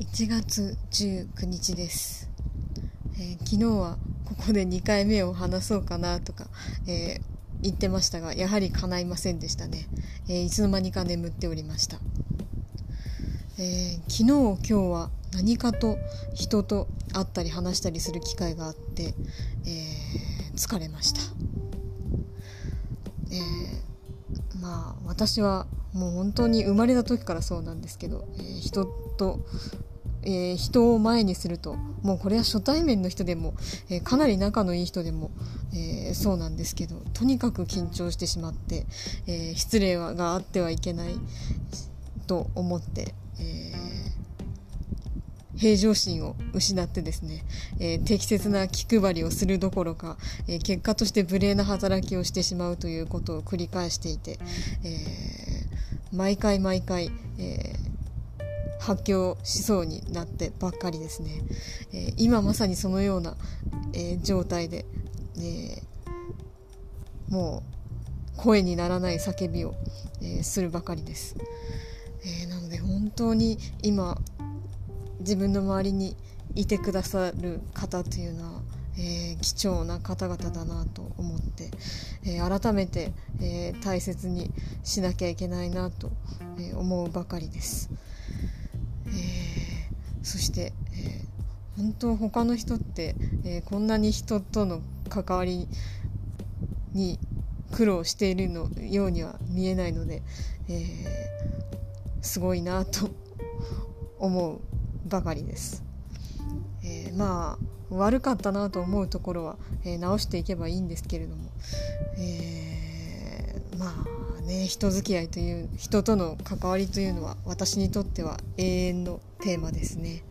1月19日です、えー、昨日はここで2回目を話そうかなとか、えー、言ってましたがやはり叶いませんでしたね、えー、いつの間にか眠っておりました、え昨日今日は何かと人と会ったり話したりする機会があって、え疲れました、えまあ私はもう本当に生まれた時からそうなんですけど、え人とえー、人を前にすると。もうこれは初対面の人でも、えー、かなり仲のいい人でも、えー、そうなんですけどとにかく緊張してしまって、え失礼はがあってはいけないと思って、え平常心を失ってですね、え適切な気配りをするどころか、え結果として無礼な働きをしてしまうということを繰り返していて、え毎回毎回、えー発狂しそうになってばっかりですね、えー、今まさにそのような、えー、状態で、えー、もう声にならない叫びを、えするばかりです、えなので本当に今自分の周りにいてくださる方というのはえー、貴重な方々だなと思って、えー、改めて、えー、大切にしなきゃいけないなと、え思うばかりです。そして、えー、本当他の人って、えー、こんなに人との関わりに苦労しているのようには見えないので、えすごいなと思うばかりです。えまあ悪かったなと思うところは、え直していけばいいんですけれども、えまあね人付き合いという人との関わりというのは私にとっては永遠のテーマですね。